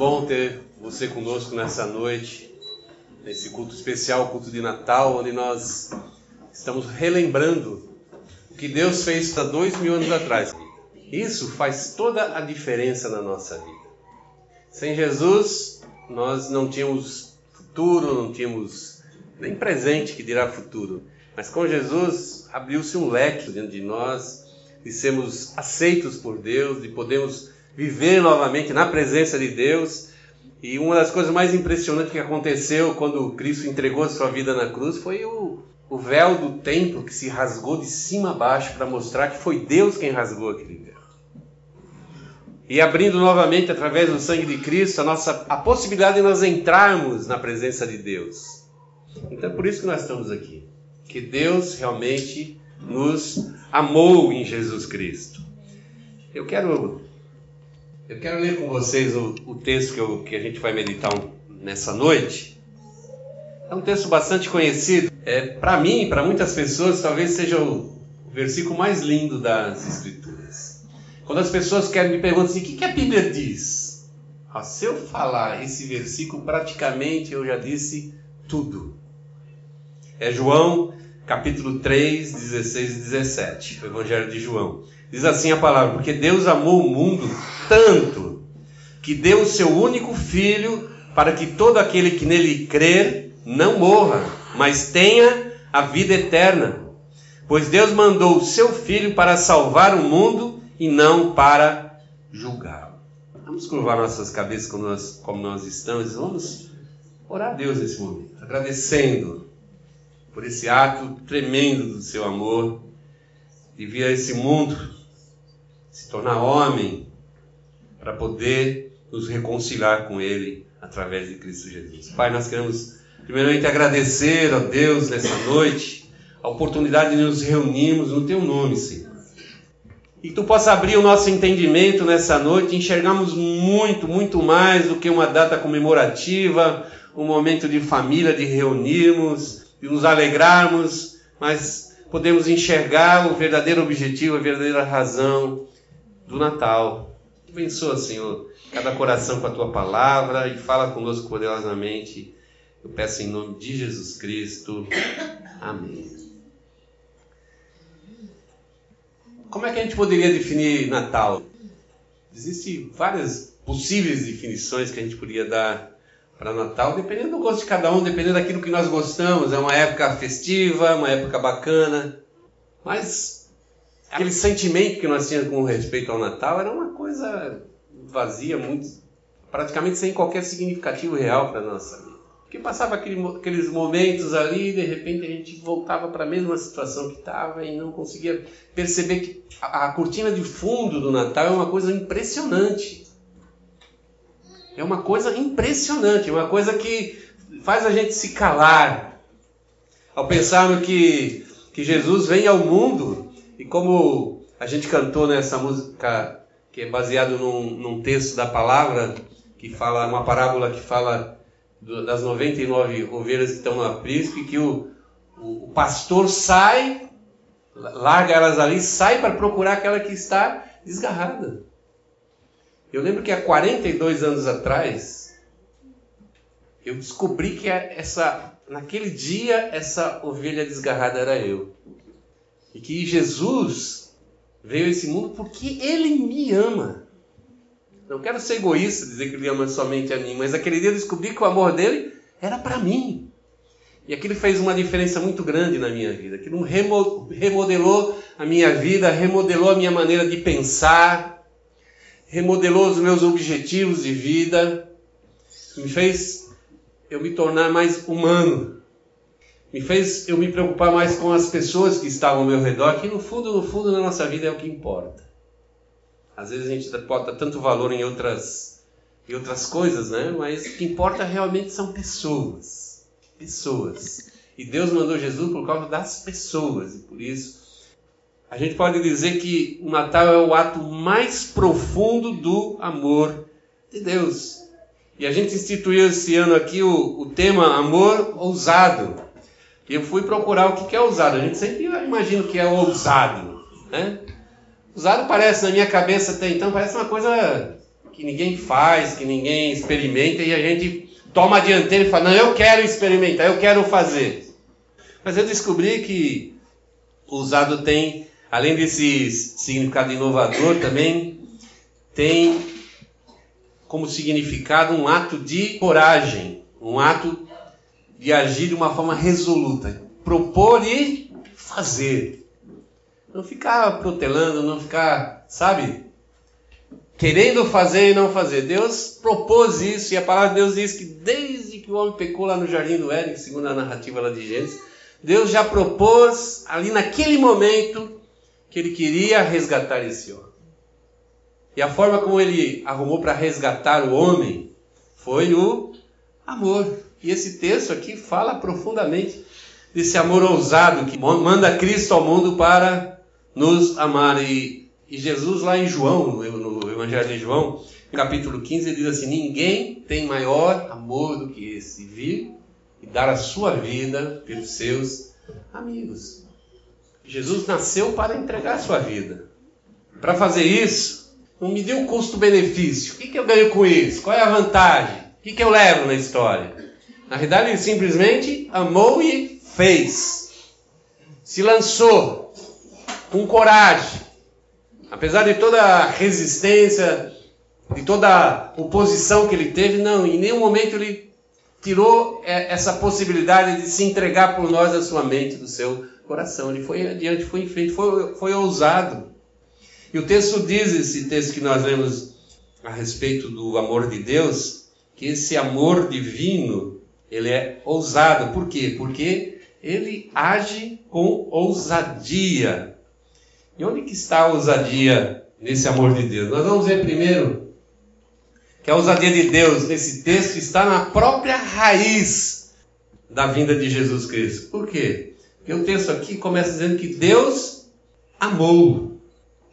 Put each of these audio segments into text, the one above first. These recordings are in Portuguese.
bom ter você conosco nessa noite, nesse culto especial, culto de Natal, onde nós estamos relembrando o que Deus fez há dois mil anos atrás. Isso faz toda a diferença na nossa vida. Sem Jesus, nós não tínhamos futuro, não tínhamos nem presente, que dirá futuro. Mas com Jesus, abriu-se um leque dentro de nós, de sermos aceitos por Deus, de podermos viver novamente na presença de Deus. E uma das coisas mais impressionantes que aconteceu quando Cristo entregou sua vida na cruz foi o, o véu do templo que se rasgou de cima a baixo para mostrar que foi Deus quem rasgou aquele véu. E abrindo novamente, através do sangue de Cristo, a, nossa, a possibilidade de nós entrarmos na presença de Deus. Então é por isso que nós estamos aqui. Que Deus realmente nos amou em Jesus Cristo. Eu quero eu quero ler com vocês o, o texto que, eu, que, a gente vai meditar um, nessa noite. É um texto bastante conhecido. É, para mim, para muitas pessoas, talvez seja o, o, versículo mais lindo das Escrituras. Quando as pessoas querem me perguntar assim, o que, que a Bíblia diz? Ah, se eu falar esse versículo, praticamente eu já disse tudo. É João, capítulo 3, 16 e 17, o Evangelho de João. Diz assim a palavra: Porque Deus amou o mundo tanto que deu o seu único filho para que todo aquele que nele crer não morra, mas tenha a vida eterna. Pois Deus mandou o seu filho para salvar o mundo e não para julgá-lo. Vamos curvar nossas cabeças como nós, como nós estamos, vamos orar a Deus nesse momento, agradecendo por esse ato tremendo do seu amor de vir a esse mundo se tornar homem para poder nos reconciliar com Ele através de Cristo Jesus. Pai, nós queremos primeiramente agradecer a Deus nessa noite a oportunidade de nos reunirmos no Teu nome, Senhor. E que Tu possa abrir o nosso entendimento nessa noite e enxergarmos muito, muito mais do que uma data comemorativa, um momento de família, de reunirmos, de nos alegrarmos, mas podemos enxergar o verdadeiro objetivo, a verdadeira razão do Natal. Abençoa, Senhor, cada coração com a tua palavra e fala conosco poderosamente. Eu peço em nome de Jesus Cristo. Amém. Como é que a gente poderia definir Natal? Existem várias possíveis definições que a gente poderia dar para Natal, dependendo do gosto de cada um, dependendo daquilo que nós gostamos. É uma época festiva, uma época bacana. Mas aquele sentimento que nós tínhamos com respeito ao Natal era uma coisa vazia, muito praticamente sem qualquer significativo real para nossa vida. Porque passava aquele, aqueles momentos ali e de repente a gente voltava para a mesma situação que estava e não conseguia perceber que a, a cortina de fundo do Natal é uma coisa impressionante. É uma coisa impressionante, é uma coisa que faz a gente se calar ao pensar que, que Jesus vem ao mundo e como a gente cantou nessa música que é baseado num, num texto da palavra, que fala, uma parábola que fala do, das 99 ovelhas que estão no aprisco, e que o, o, o pastor sai, larga elas ali, sai para procurar aquela que está desgarrada. Eu lembro que há 42 anos atrás, eu descobri que essa, naquele dia essa ovelha desgarrada era eu. E que Jesus veio a esse mundo porque Ele me ama. Não quero ser egoísta, dizer que Ele ama somente a mim, mas aquele dia eu descobri que o amor dele era para mim. E aquilo fez uma diferença muito grande na minha vida. Aquilo remodelou a minha vida, remodelou a minha maneira de pensar, remodelou os meus objetivos de vida, me fez eu me tornar mais humano me fez eu me preocupar mais com as pessoas que estavam ao meu redor, que no fundo, no fundo, na nossa vida é o que importa. Às vezes a gente bota tanto valor em outras, em outras coisas, né? Mas o que importa realmente são pessoas. Pessoas. E Deus mandou Jesus por causa das pessoas. E por isso a gente pode dizer que o Natal é o ato mais profundo do amor de Deus. E a gente instituiu esse ano aqui o, o tema amor ousado. Eu fui procurar o que é ousado. A gente sempre imagina o que é ousado. Né? Ousado parece, na minha cabeça até então, parece uma coisa que ninguém faz, que ninguém experimenta e a gente toma a dianteira e fala: Não, eu quero experimentar, eu quero fazer. Mas eu descobri que o usado tem, além desse significado inovador, também tem como significado um ato de coragem, um ato de agir de uma forma resoluta, propor e fazer. Não ficar protelando, não ficar, sabe, querendo fazer e não fazer. Deus propôs isso e a palavra de Deus diz que desde que o homem pecou lá no jardim do Éden, segundo a narrativa lá de Gênesis, Deus já propôs ali naquele momento que ele queria resgatar esse homem. E a forma como ele arrumou para resgatar o homem foi o amor. E esse texto aqui fala profundamente desse amor ousado que manda Cristo ao mundo para nos amar. E, e Jesus, lá em João, no, Evangelho de João, capítulo 15, ele diz assim: Ninguém tem maior amor do que esse, vir e dar a sua vida pelos seus amigos. Jesus nasceu para entregar a sua vida. Para fazer isso, não me deu custo-benefício. O que, que eu ganho com isso? Qual é a vantagem? O que, que eu levo na história? Na verdade, ele simplesmente amou e fez. Se lançou com coragem. Apesar de toda a resistência, de toda a oposição que ele teve, não, em nenhum momento ele tirou é, essa possibilidade de se entregar por nós da sua mente, do seu coração. Ele foi adiante, foi em frente, foi, foi ousado. E o texto diz, esse texto que nós lemos a respeito do amor de Deus, que esse amor divino, ele é ousado. Por quê? Porque ele age com ousadia. E onde que está a ousadia nesse amor de Deus? Nós vamos ver primeiro que a ousadia de Deus nesse texto está na própria raiz da vinda de Jesus Cristo. Por quê? Porque o texto aqui começa dizendo que Deus amou.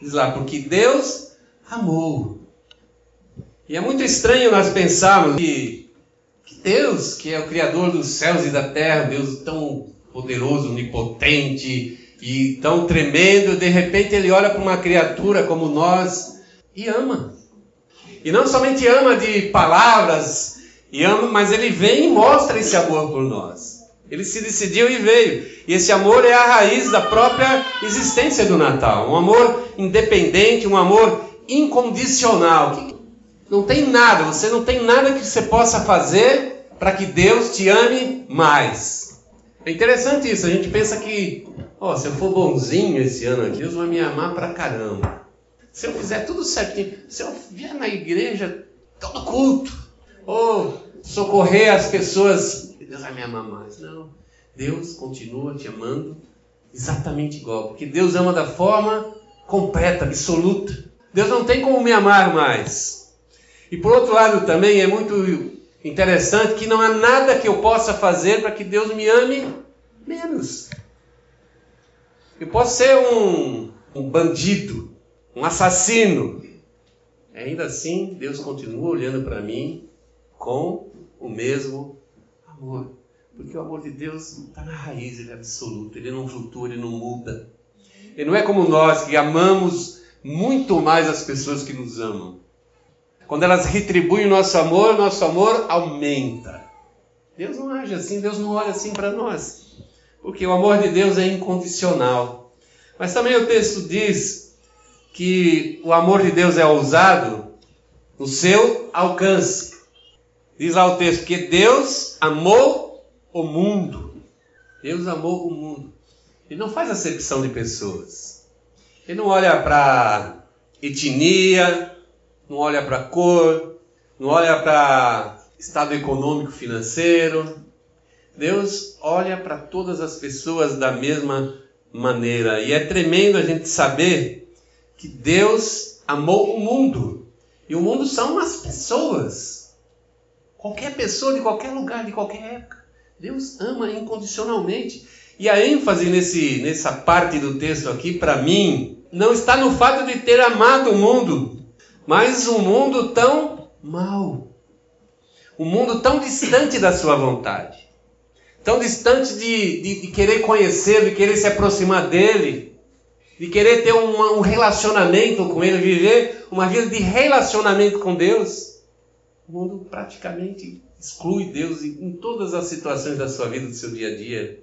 Diz lá, porque Deus amou. E é muito estranho nós pensarmos que, Deus, que é o Criador dos céus e da terra, Deus tão poderoso, onipotente e tão tremendo, de repente ele olha para uma criatura como nós e ama. E não somente ama de palavras, e ama, mas ele vem e mostra esse amor por nós. Ele se decidiu e veio. E esse amor é a raiz da própria existência do Natal. Um amor independente, um amor incondicional. Não tem nada, você não tem nada que você possa fazer para que Deus te ame mais. É interessante isso, a gente pensa que, ó, se eu for bonzinho esse ano Deus vai me amar pra caramba se eu fizer tudo certinho, se eu vier na igreja todo culto, ou socorrer as pessoas, Deus vai me amar mais. Não. Deus continua te amando exatamente igual, porque Deus ama da forma completa, absoluta. Deus não tem como me amar mais. E por outro lado também é muito interessante que não há nada que eu possa fazer para que Deus me ame menos. Eu posso ser um, um bandido, um assassino. Ainda assim, Deus continua olhando para mim com o mesmo amor. Porque o amor de Deus está na raiz, ele é absoluto, ele não flutua, ele não muda. Ele não é como nós que amamos muito mais as pessoas que nos amam. Quando elas retribuem o nosso amor, nosso amor aumenta. Deus não age assim, Deus não olha assim para nós. Porque o amor de Deus é incondicional. Mas também o texto diz que o amor de Deus é ousado no seu alcance. Diz lá o texto que Deus amou o mundo. Deus amou o mundo. Ele não faz acepção de pessoas. Ele não olha para etnia, não olha para cor, não olha para estado econômico financeiro. Deus olha para todas as pessoas da mesma maneira. E é tremendo a gente saber que Deus amou o mundo. E o mundo são as pessoas. Qualquer pessoa de qualquer lugar, de qualquer época. Deus ama incondicionalmente. E a ênfase nesse, nessa parte do texto aqui, para mim, não está no fato de ter amado o mundo, mas um mundo tão mau. Um mundo tão distante da sua vontade. Tão distante de, de, de querer conhecer, de querer se aproximar dele de querer ter um, um relacionamento com Ele, viver uma vida de relacionamento com Deus, o mundo praticamente exclui Deus em todas as situações da sua vida, do seu dia a dia.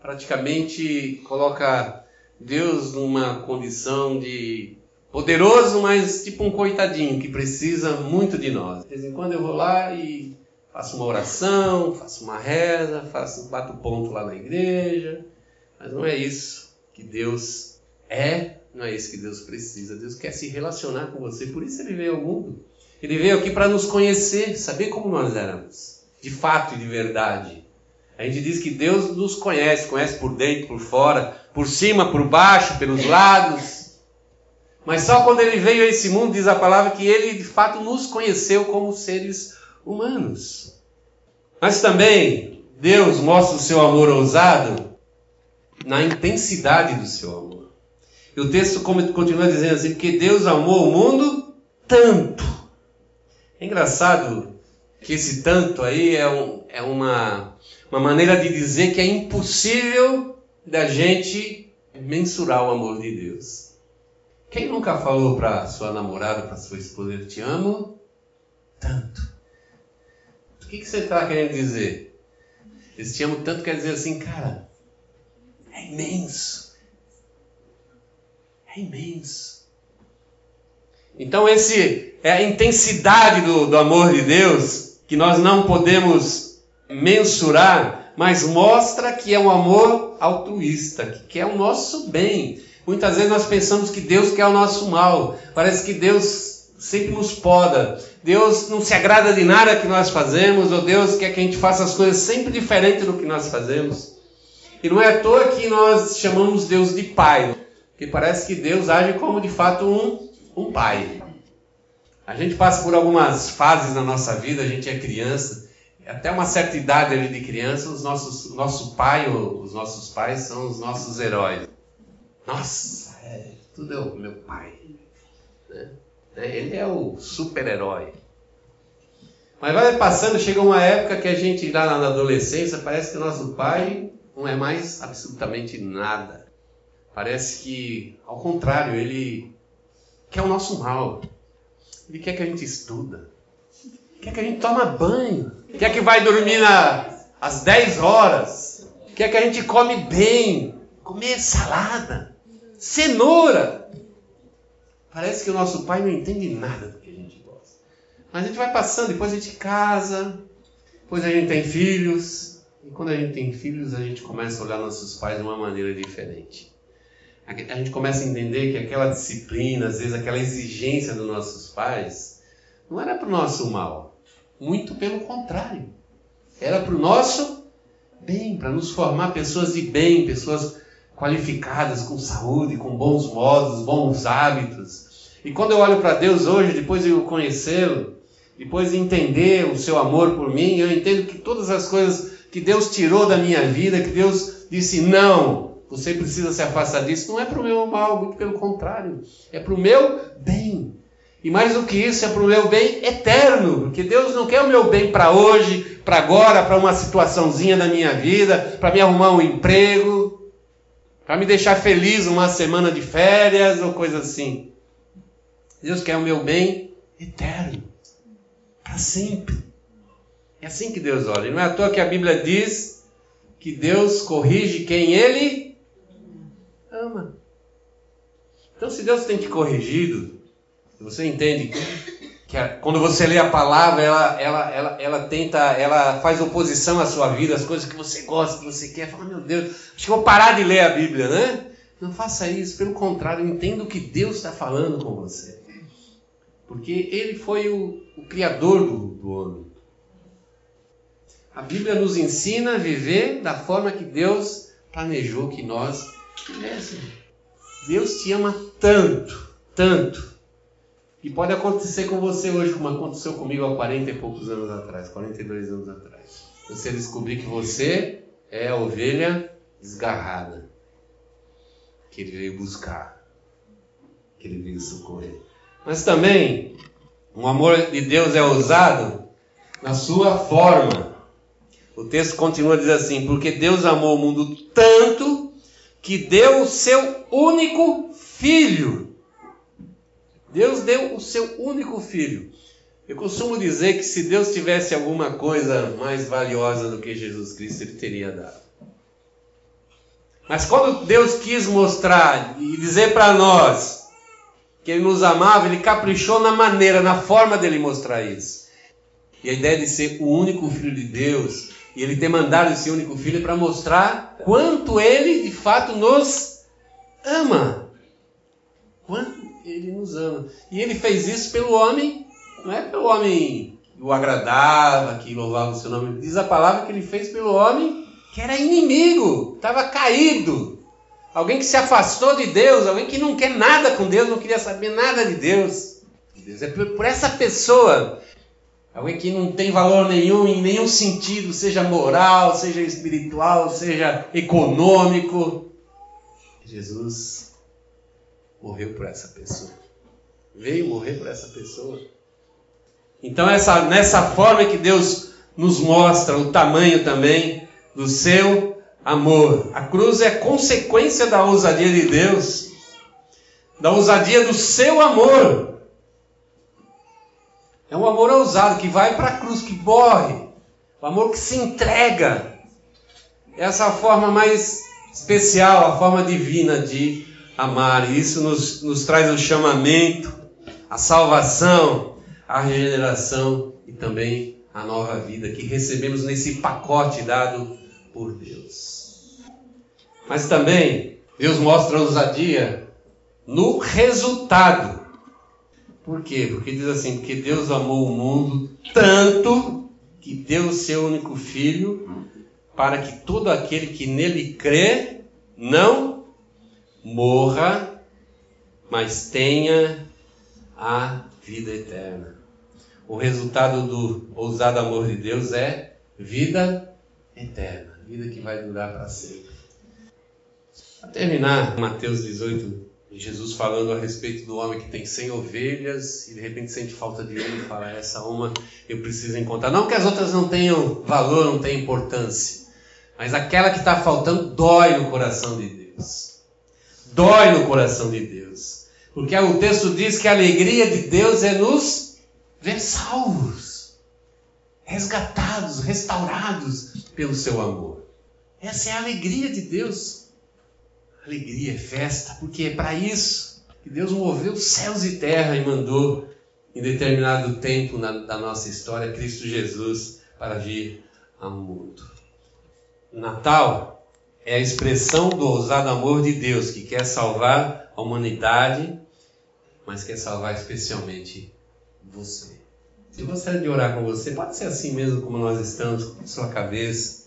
Praticamente coloca Deus numa condição de poderoso, mas tipo um coitadinho que precisa muito de nós. De vez em quando eu vou lá e faço uma oração, faço uma reza, faço bato ponto lá na igreja, mas não é isso que Deus é, não é isso que Deus precisa. Deus quer se relacionar com você, por isso ele veio ao mundo. Ele veio aqui para nos conhecer, saber como nós éramos, de fato e de verdade. A gente diz que Deus nos conhece, conhece por dentro, por fora, por cima, por baixo, pelos lados. Mas só quando ele veio a esse mundo, diz a palavra, que ele de fato nos conheceu como seres humanos. Mas também Deus mostra o seu amor ousado na intensidade do seu amor. E o texto continua dizendo assim: porque Deus amou o mundo tanto é engraçado que esse tanto aí é, um, é uma, uma maneira de dizer que é impossível da gente mensurar o amor de Deus. Quem nunca falou para sua namorada, para sua esposa, eu te amo tanto? O que, que você está querendo dizer? Esse te amo tanto quer dizer assim, cara, é imenso. É imenso. Então, esse é a intensidade do, do amor de Deus que nós não podemos mensurar, mas mostra que é um amor altruísta, que quer o nosso bem. Muitas vezes nós pensamos que Deus quer o nosso mal. Parece que Deus sempre nos poda. Deus não se agrada de nada que nós fazemos, ou Deus quer que a gente faça as coisas sempre diferente do que nós fazemos. E não é à toa que nós chamamos Deus de Pai, porque parece que Deus age como de fato um um pai. A gente passa por algumas fases na nossa vida, a gente é criança, até uma certa idade ali de criança, os nossos, nosso pai ou os nossos pais são os nossos heróis. Nossa, é, tudo é o meu pai. Né? É, ele é o super-herói. Mas vai passando, chega uma época que a gente dá na adolescência, parece que nosso pai não é mais absolutamente nada. Parece que, ao contrário, ele quer o nosso mal. Ele quer que a gente estuda. Quer que a gente toma banho. Quer que vai dormir na, às 10 horas. Quer que a gente come bem. Comer salada. Cenoura. Parece que o nosso pai não entende nada do que a gente gosta. Mas a gente vai passando, depois a gente casa, depois a gente tem filhos. E quando a gente tem filhos, a gente começa a olhar nossos pais de uma maneira diferente a gente começa a entender que aquela disciplina, às vezes aquela exigência dos nossos pais, não era para o nosso mal. Muito pelo contrário. Era para o nosso bem, para nos formar pessoas de bem, pessoas qualificadas, com saúde, com bons modos, bons hábitos. E quando eu olho para Deus hoje, depois de eu conhecê-lo, depois de entender o seu amor por mim, eu entendo que todas as coisas que Deus tirou da minha vida, que Deus disse não, você precisa se afastar disso. Não é para o meu mal, muito pelo contrário. É para o meu bem. E mais do que isso, é para o meu bem eterno. Porque Deus não quer o meu bem para hoje, para agora, para uma situaçãozinha da minha vida, para me arrumar um emprego, para me deixar feliz uma semana de férias ou coisa assim. Deus quer o meu bem eterno. Para sempre. É assim que Deus olha. Não é à toa que a Bíblia diz que Deus corrige quem Ele ama. Então, se Deus tem te corrigido, você entende que a, quando você lê a palavra, ela, ela, ela, ela tenta, ela faz oposição à sua vida, as coisas que você gosta, que você quer. Fala, meu Deus, acho que vou parar de ler a Bíblia, né? Não faça isso, pelo contrário, entenda o que Deus está falando com você. Porque Ele foi o, o Criador do, do homem. A Bíblia nos ensina a viver da forma que Deus planejou que nós assim. Deus te ama tanto, tanto, que pode acontecer com você hoje, como aconteceu comigo há 40 e poucos anos atrás, 42 anos atrás. Você descobrir que você é a ovelha desgarrada, que ele veio buscar, que ele veio socorrer. Mas também, o amor de Deus é usado na sua forma. O texto continua dizer assim: porque Deus amou o mundo tanto que deu o seu único filho. Deus deu o seu único filho. Eu costumo dizer que se Deus tivesse alguma coisa mais valiosa do que Jesus Cristo, ele teria dado. Mas quando Deus quis mostrar e dizer para nós que Ele nos amava, Ele caprichou na maneira, na forma dele mostrar isso. E a ideia de ser o único Filho de Deus, e Ele ter mandado esse único Filho para mostrar quanto Ele de fato nos ama. Quanto Ele nos ama. E Ele fez isso pelo homem, não é pelo homem que o agradava, que louvava o seu nome. Diz a palavra que Ele fez pelo homem que era inimigo, estava caído. Alguém que se afastou de Deus, alguém que não quer nada com Deus, não queria saber nada de Deus. Deus é por essa pessoa, alguém que não tem valor nenhum, em nenhum sentido, seja moral, seja espiritual, seja econômico. Jesus morreu por essa pessoa. Veio morrer por essa pessoa. Então, essa, nessa forma que Deus nos mostra o tamanho também do seu amor. A cruz é consequência da ousadia de Deus, da ousadia do seu amor. É um amor ousado que vai para a cruz, que morre, o amor que se entrega. Essa forma mais especial, a forma divina de amar. E isso nos, nos traz o chamamento, a salvação, a regeneração e também a nova vida que recebemos nesse pacote dado por Deus. Mas também Deus mostra ousadia no resultado. Por quê? Porque diz assim: porque Deus amou o mundo tanto que deu o seu único filho para que todo aquele que nele crê não morra, mas tenha a vida eterna. O resultado do ousado amor de Deus é vida eterna vida que vai durar para sempre. Para terminar, Mateus 18, Jesus falando a respeito do homem que tem 100 ovelhas e de repente sente falta de uma e fala: essa uma eu preciso encontrar. Não que as outras não tenham valor, não tenham importância, mas aquela que está faltando dói no coração de Deus. Dói no coração de Deus. Porque o texto diz que a alegria de Deus é nos ver salvos, resgatados, restaurados pelo seu amor. Essa é a alegria de Deus. Alegria é festa, porque é para isso que Deus moveu céus e terra e mandou, em determinado tempo na, da nossa história, Cristo Jesus para vir ao mundo. Natal é a expressão do ousado amor de Deus que quer salvar a humanidade, mas quer salvar especialmente você. Eu gostaria de orar com você, pode ser assim mesmo como nós estamos, com sua cabeça